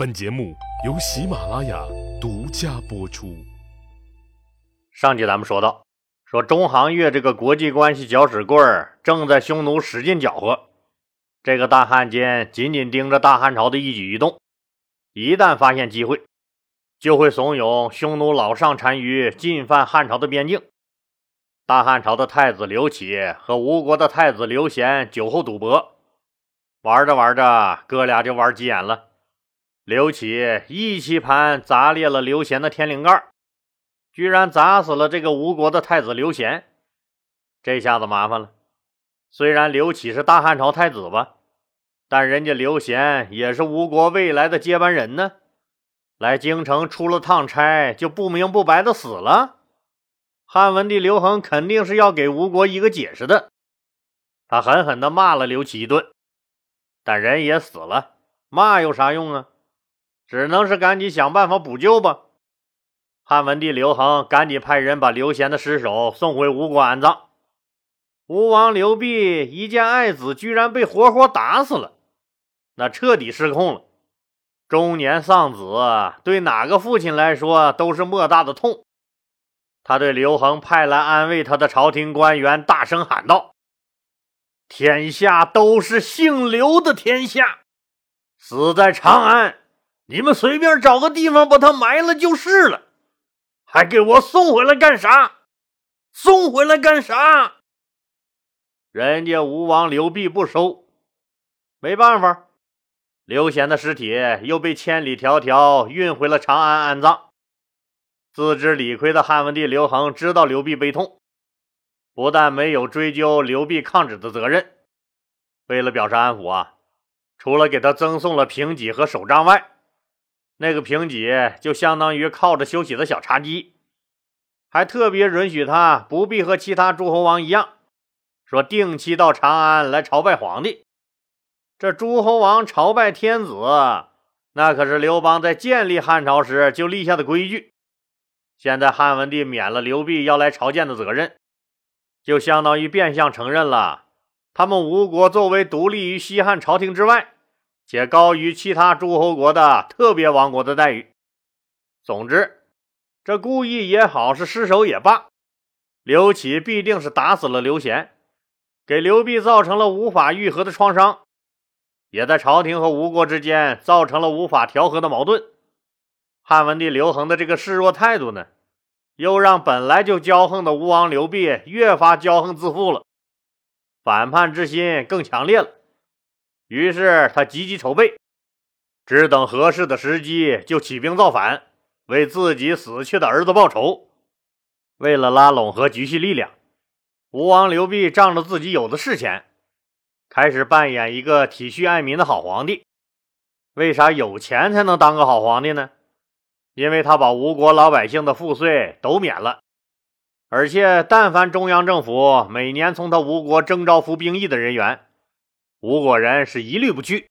本节目由喜马拉雅独家播出。上集咱们说到，说中行月这个国际关系搅屎棍儿正在匈奴使劲搅和，这个大汉奸紧紧盯着大汉朝的一举一动，一旦发现机会，就会怂恿匈奴老上单于进犯汉朝的边境。大汉朝的太子刘启和吴国的太子刘贤酒后赌博，玩着玩着，哥俩就玩急眼了。刘启一棋盘砸裂了刘贤的天灵盖，居然砸死了这个吴国的太子刘贤。这下子麻烦了，虽然刘启是大汉朝太子吧，但人家刘贤也是吴国未来的接班人呢。来京城出了趟差，就不明不白的死了。汉文帝刘恒肯定是要给吴国一个解释的。他狠狠地骂了刘启一顿，但人也死了，骂有啥用啊？只能是赶紧想办法补救吧。汉文帝刘恒赶紧派人把刘贤的尸首送回吴国安葬。吴王刘濞一见爱子居然被活活打死了，那彻底失控了。中年丧子，对哪个父亲来说都是莫大的痛。他对刘恒派来安慰他的朝廷官员大声喊道：“天下都是姓刘的天下，死在长安。”你们随便找个地方把他埋了就是了，还给我送回来干啥？送回来干啥？人家吴王刘濞不收，没办法，刘贤的尸体又被千里迢迢运回了长安安葬。自知理亏的汉文帝刘恒知道刘濞悲痛，不但没有追究刘濞抗旨的责任，为了表示安抚啊，除了给他赠送了平戟和手杖外，那个平级就相当于靠着休息的小茶几，还特别允许他不必和其他诸侯王一样，说定期到长安来朝拜皇帝。这诸侯王朝拜天子，那可是刘邦在建立汉朝时就立下的规矩。现在汉文帝免了刘濞要来朝见的责任，就相当于变相承认了他们吴国作为独立于西汉朝廷之外。且高于其他诸侯国的特别王国的待遇。总之，这故意也好，是失手也罢，刘启必定是打死了刘贤，给刘濞造成了无法愈合的创伤，也在朝廷和吴国之间造成了无法调和的矛盾。汉文帝刘恒的这个示弱态度呢，又让本来就骄横的吴王刘濞越发骄横自负了，反叛之心更强烈了。于是他积极筹备，只等合适的时机就起兵造反，为自己死去的儿子报仇。为了拉拢和积蓄力量，吴王刘濞仗着自己有的是钱，开始扮演一个体恤爱民的好皇帝。为啥有钱才能当个好皇帝呢？因为他把吴国老百姓的赋税都免了，而且但凡中央政府每年从他吴国征召服兵役的人员。吴国人是一律不去，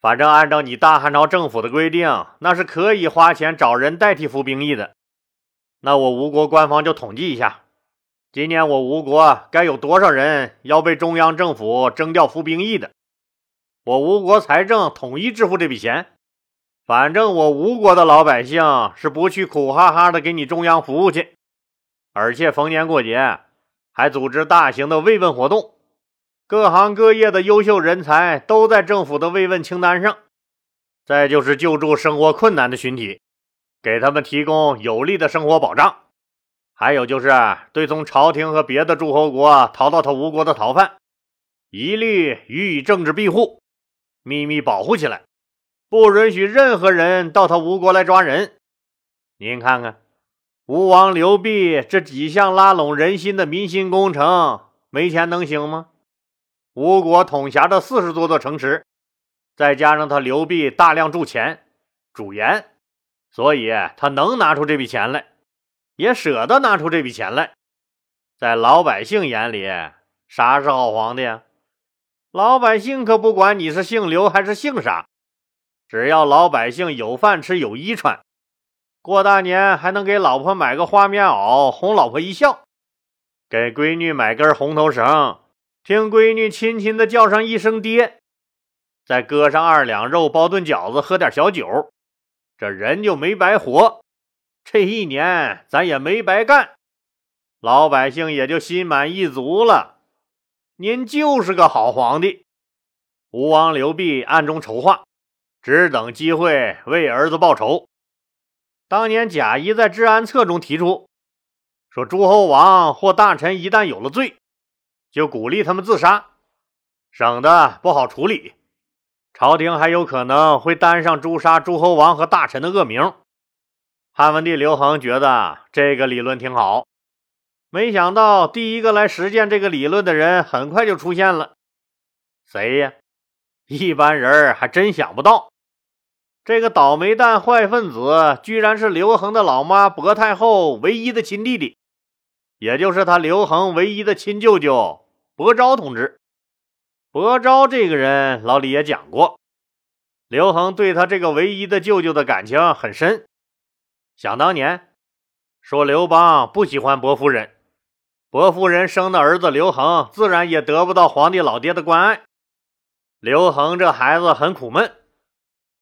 反正按照你大汉朝政府的规定，那是可以花钱找人代替服兵役的。那我吴国官方就统计一下，今年我吴国该有多少人要被中央政府征调服兵役的？我吴国财政统一支付这笔钱。反正我吴国的老百姓是不去苦哈哈的给你中央服务去，而且逢年过节还组织大型的慰问活动。各行各业的优秀人才都在政府的慰问清单上。再就是救助生活困难的群体，给他们提供有力的生活保障。还有就是对从朝廷和别的诸侯国逃到他吴国的逃犯，一律予以政治庇护，秘密保护起来，不允许任何人到他吴国来抓人。您看看，吴王刘濞这几项拉拢人心的民心工程，没钱能行吗？吴国统辖着四十多座城池，再加上他刘濞大量铸钱、主盐，所以他能拿出这笔钱来，也舍得拿出这笔钱来。在老百姓眼里，啥是好皇帝啊？老百姓可不管你是姓刘还是姓啥，只要老百姓有饭吃、有衣穿，过大年还能给老婆买个花棉袄，哄老婆一笑，给闺女买根红头绳。听闺女亲亲的叫上一声爹，再搁上二两肉，包顿饺子，喝点小酒，这人就没白活，这一年咱也没白干，老百姓也就心满意足了。您就是个好皇帝。吴王刘濞暗中筹划，只等机会为儿子报仇。当年贾谊在治安策中提出，说诸侯王或大臣一旦有了罪，就鼓励他们自杀，省得不好处理。朝廷还有可能会担上诛杀诸侯王和大臣的恶名。汉文帝刘恒觉得这个理论挺好，没想到第一个来实践这个理论的人很快就出现了。谁呀？一般人还真想不到，这个倒霉蛋、坏分子，居然是刘恒的老妈薄太后唯一的亲弟弟，也就是他刘恒唯一的亲舅舅伯昭同志。伯昭这个人，老李也讲过，刘恒对他这个唯一的舅舅的感情很深。想当年，说刘邦不喜欢薄夫人，薄夫人生的儿子刘恒，自然也得不到皇帝老爹的关爱。刘恒这孩子很苦闷，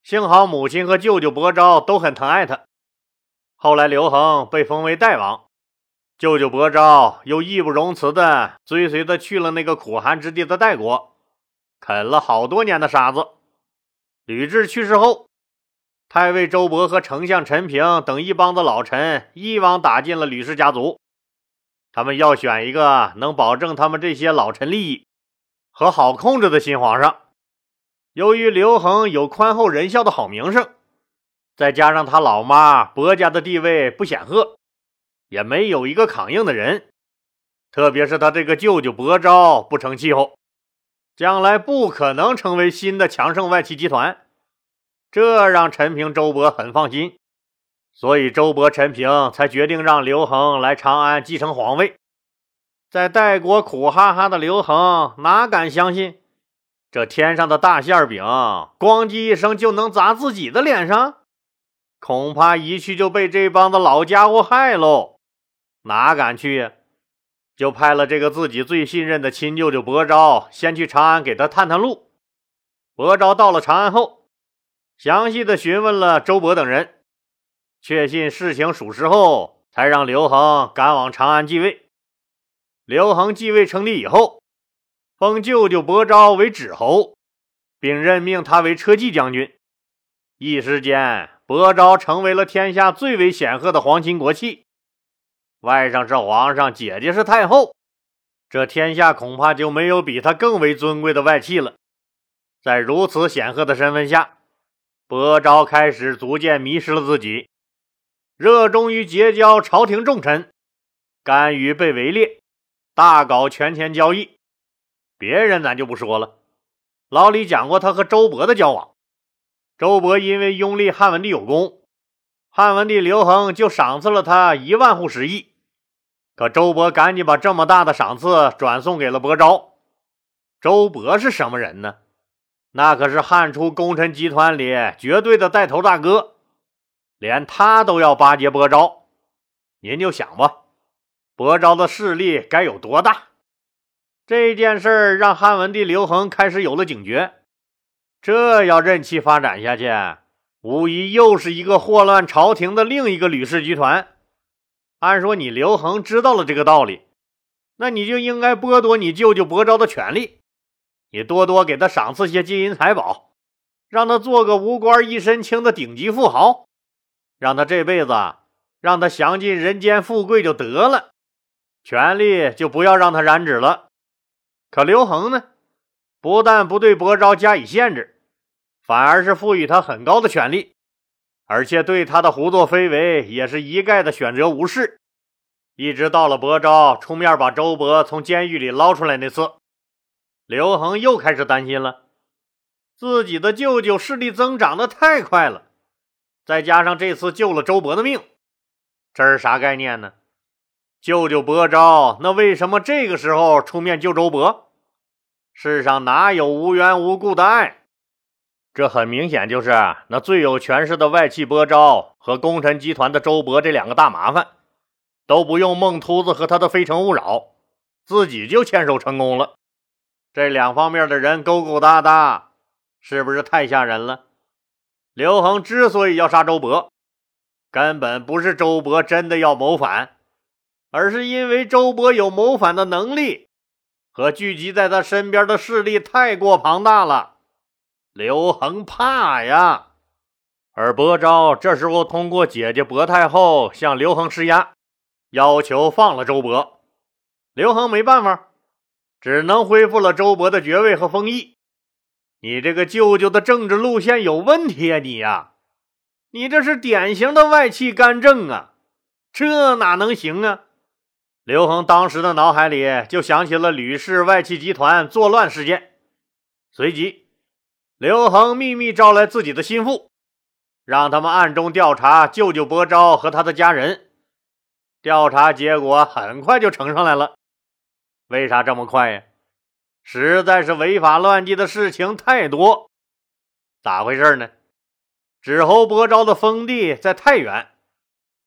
幸好母亲和舅舅伯昭都很疼爱他。后来刘恒被封为代王。舅舅伯昭又义不容辞地追随他去了那个苦寒之地的代国。啃了好多年的沙子。吕雉去世后，太尉周勃和丞相陈平等一帮子老臣一网打尽了吕氏家族。他们要选一个能保证他们这些老臣利益和好控制的新皇上。由于刘恒有宽厚仁孝的好名声，再加上他老妈薄家的地位不显赫，也没有一个抗硬的人。特别是他这个舅舅薄昭不成气候。将来不可能成为新的强盛外戚集团，这让陈平、周勃很放心，所以周勃、陈平才决定让刘恒来长安继承皇位。在代国苦哈哈的刘恒哪敢相信，这天上的大馅饼咣叽一声就能砸自己的脸上？恐怕一去就被这帮子老家伙害喽，哪敢去呀？就派了这个自己最信任的亲舅舅薄昭，先去长安给他探探路。薄昭到了长安后，详细的询问了周勃等人，确信事情属实后，才让刘恒赶往长安继位。刘恒继位称帝以后，封舅舅薄昭为止侯，并任命他为车骑将军。一时间，薄昭成为了天下最为显赫的皇亲国戚。外甥是皇上，姐姐是太后，这天下恐怕就没有比他更为尊贵的外戚了。在如此显赫的身份下，薄昭开始逐渐迷失了自己，热衷于结交朝廷重臣，甘于被围猎，大搞权钱交易。别人咱就不说了，老李讲过他和周勃的交往。周勃因为拥立汉文帝有功。汉文帝刘恒就赏赐了他一万户食邑，可周勃赶紧把这么大的赏赐转送给了薄昭。周勃是什么人呢？那可是汉初功臣集团里绝对的带头大哥，连他都要巴结薄昭，您就想吧，薄昭的势力该有多大？这件事儿让汉文帝刘恒开始有了警觉，这要任其发展下去。无疑又是一个祸乱朝廷的另一个吕氏集团。按说你刘恒知道了这个道理，那你就应该剥夺你舅舅薄昭的权利，你多多给他赏赐些金银财宝，让他做个无官一身轻的顶级富豪，让他这辈子让他享尽人间富贵就得了，权力就不要让他染指了。可刘恒呢，不但不对薄昭加以限制。反而是赋予他很高的权力，而且对他的胡作非为也是一概的选择无视。一直到了薄昭出面把周勃从监狱里捞出来那次，刘恒又开始担心了。自己的舅舅势力增长的太快了，再加上这次救了周勃的命，这是啥概念呢？舅舅薄昭那为什么这个时候出面救周勃？世上哪有无缘无故的爱？这很明显就是那最有权势的外戚波昭和功臣集团的周勃这两个大麻烦，都不用孟秃子和他的非诚勿扰，自己就牵手成功了。这两方面的人勾勾搭搭，是不是太吓人了？刘恒之所以要杀周勃，根本不是周勃真的要谋反，而是因为周勃有谋反的能力，和聚集在他身边的势力太过庞大了。刘恒怕呀。而伯昭这时候通过姐姐薄太后向刘恒施压，要求放了周勃。刘恒没办法，只能恢复了周勃的爵位和封邑。你这个舅舅的政治路线有问题啊！你呀，你这是典型的外戚干政啊，这哪能行啊？刘恒当时的脑海里就想起了吕氏外戚集团作乱事件，随即，刘恒秘密招来自己的心腹。让他们暗中调查舅舅伯昭和他的家人，调查结果很快就呈上来了。为啥这么快呀？实在是违法乱纪的事情太多。咋回事呢？指侯伯昭的封地在太原，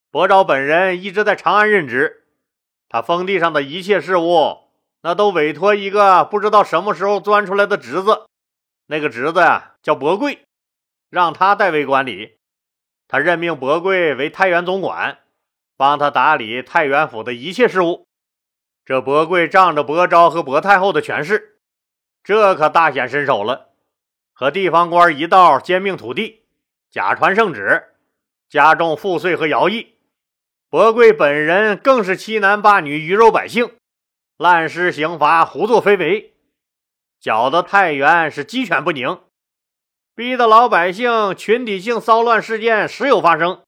伯昭本人一直在长安任职，他封地上的一切事务，那都委托一个不知道什么时候钻出来的侄子，那个侄子呀叫伯贵。让他代为管理，他任命伯贵为太原总管，帮他打理太原府的一切事务。这伯贵仗着伯昭和伯太后的权势，这可大显身手了，和地方官一道兼并土地，假传圣旨，加重赋税和徭役。伯贵本人更是欺男霸女、鱼肉百姓，滥施刑罚、胡作非为，搅得太原是鸡犬不宁。逼得老百姓群体性骚乱事件时有发生，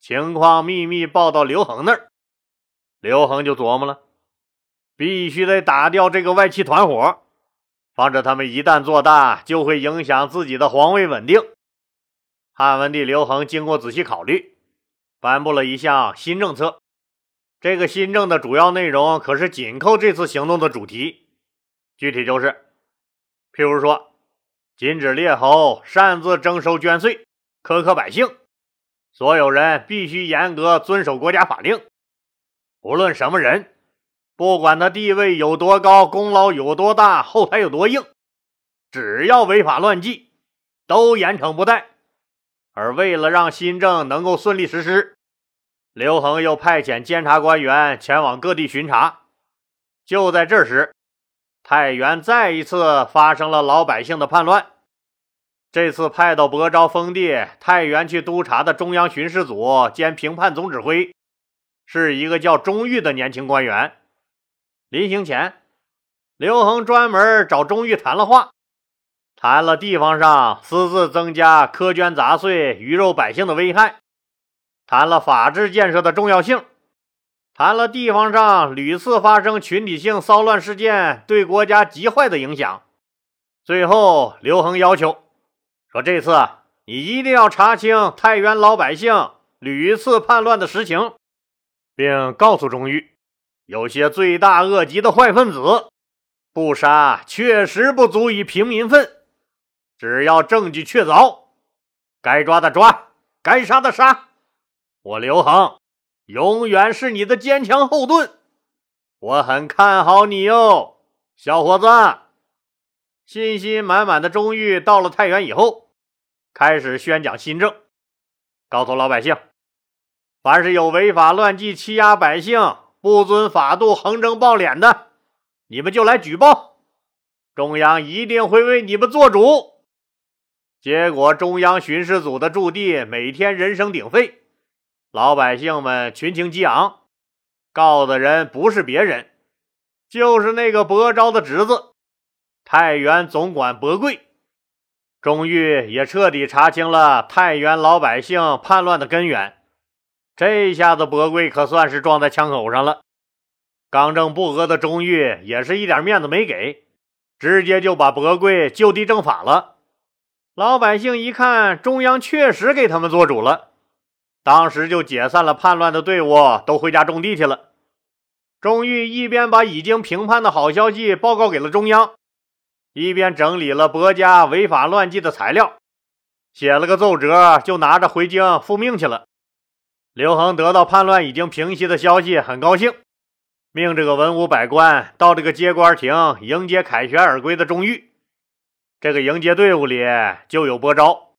情况秘密报到刘恒那儿，刘恒就琢磨了，必须得打掉这个外戚团伙，防止他们一旦做大，就会影响自己的皇位稳定。汉文帝刘恒经过仔细考虑，颁布了一项新政策。这个新政的主要内容可是紧扣这次行动的主题，具体就是，譬如说。禁止列侯擅自征收捐税，苛刻百姓。所有人必须严格遵守国家法令。无论什么人，不管他地位有多高，功劳有多大，后台有多硬，只要违法乱纪，都严惩不贷。而为了让新政能够顺利实施，刘恒又派遣监察官员前往各地巡查。就在这时，太原再一次发生了老百姓的叛乱。这次派到亳州封地太原去督察的中央巡视组兼评判总指挥，是一个叫钟玉的年轻官员。临行前，刘恒专门找钟玉谈了话，谈了地方上私自增加苛捐杂税、鱼肉百姓的危害，谈了法治建设的重要性。谈了地方上屡次发生群体性骚乱事件对国家极坏的影响，最后刘恒要求说：“这次你一定要查清太原老百姓屡次叛乱的实情，并告诉钟玉，有些罪大恶极的坏分子，不杀确实不足以平民愤，只要证据确凿，该抓的抓，该杀的杀。我刘恒。”永远是你的坚强后盾，我很看好你哟，小伙子。信心满满的钟玉到了太原以后，开始宣讲新政，告诉老百姓：凡是有违法乱纪、欺压百姓、不遵法度、横征暴敛的，你们就来举报，中央一定会为你们做主。结果，中央巡视组的驻地每天人声鼎沸。老百姓们群情激昂，告的人不是别人，就是那个伯昭的侄子，太原总管伯贵。钟玉也彻底查清了太原老百姓叛乱的根源，这下子伯贵可算是撞在枪口上了。刚正不阿的钟玉也是一点面子没给，直接就把伯贵就地正法了。老百姓一看，中央确实给他们做主了。当时就解散了叛乱的队伍，都回家种地去了。钟玉一边把已经平叛的好消息报告给了中央，一边整理了伯家违法乱纪的材料，写了个奏折，就拿着回京复命去了。刘恒得到叛乱已经平息的消息，很高兴，命这个文武百官到这个接官亭迎接凯旋而归的钟玉。这个迎接队伍里就有伯昭。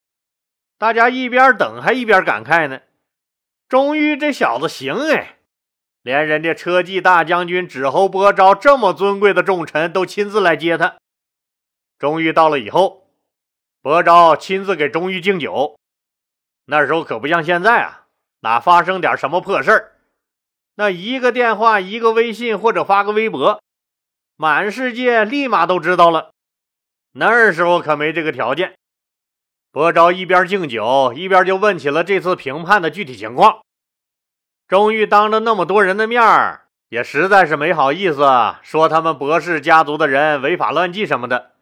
大家一边等还一边感慨呢：“钟玉这小子行哎，连人家车骑大将军指侯伯昭这么尊贵的重臣都亲自来接他。”钟玉到了以后，伯昭亲自给钟玉敬酒。那时候可不像现在啊，哪发生点什么破事儿，那一个电话、一个微信或者发个微博，满世界立马都知道了。那时候可没这个条件。伯昭一边敬酒，一边就问起了这次评判的具体情况。钟玉当着那么多人的面儿，也实在是没好意思说他们伯氏家族的人违法乱纪什么的，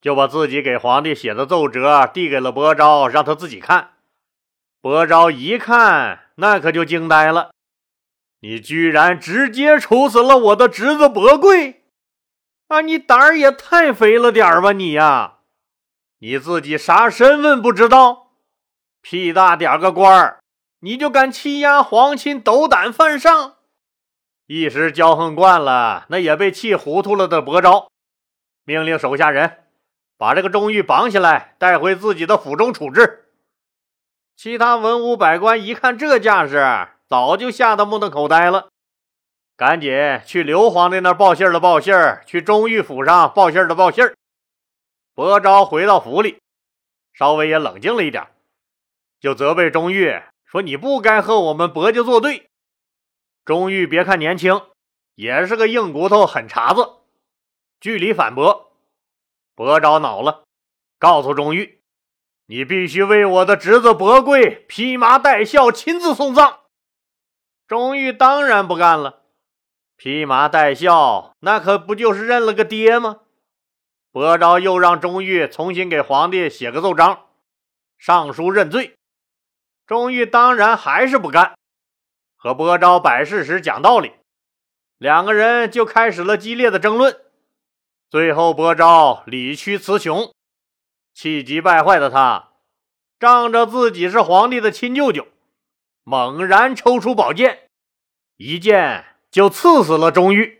就把自己给皇帝写的奏折递给了伯昭，让他自己看。伯昭一看，那可就惊呆了：“你居然直接处死了我的侄子伯贵！啊，你胆儿也太肥了点儿吧，你呀！”你自己啥身份不知道？屁大点个官儿，你就敢欺压皇亲，斗胆犯上！一时骄横惯了，那也被气糊涂了的伯昭，命令手下人把这个钟玉绑起来，带回自己的府中处置。其他文武百官一看这架势，早就吓得目瞪口呆了，赶紧去刘皇帝那儿报信的报信儿，去钟玉府上报信的报信儿。伯昭回到府里，稍微也冷静了一点，就责备钟玉说：“你不该和我们伯家作对。”钟玉别看年轻，也是个硬骨头、狠茬子，据理反驳。伯昭恼了，告诉钟玉：“你必须为我的侄子伯贵披麻戴孝，亲自送葬。”钟玉当然不干了，披麻戴孝，那可不就是认了个爹吗？伯昭又让钟玉重新给皇帝写个奏章，上书认罪。钟玉当然还是不干，和伯昭摆事实、讲道理，两个人就开始了激烈的争论。最后，伯昭理屈词穷，气急败坏的他，仗着自己是皇帝的亲舅舅，猛然抽出宝剑，一剑就刺死了钟玉。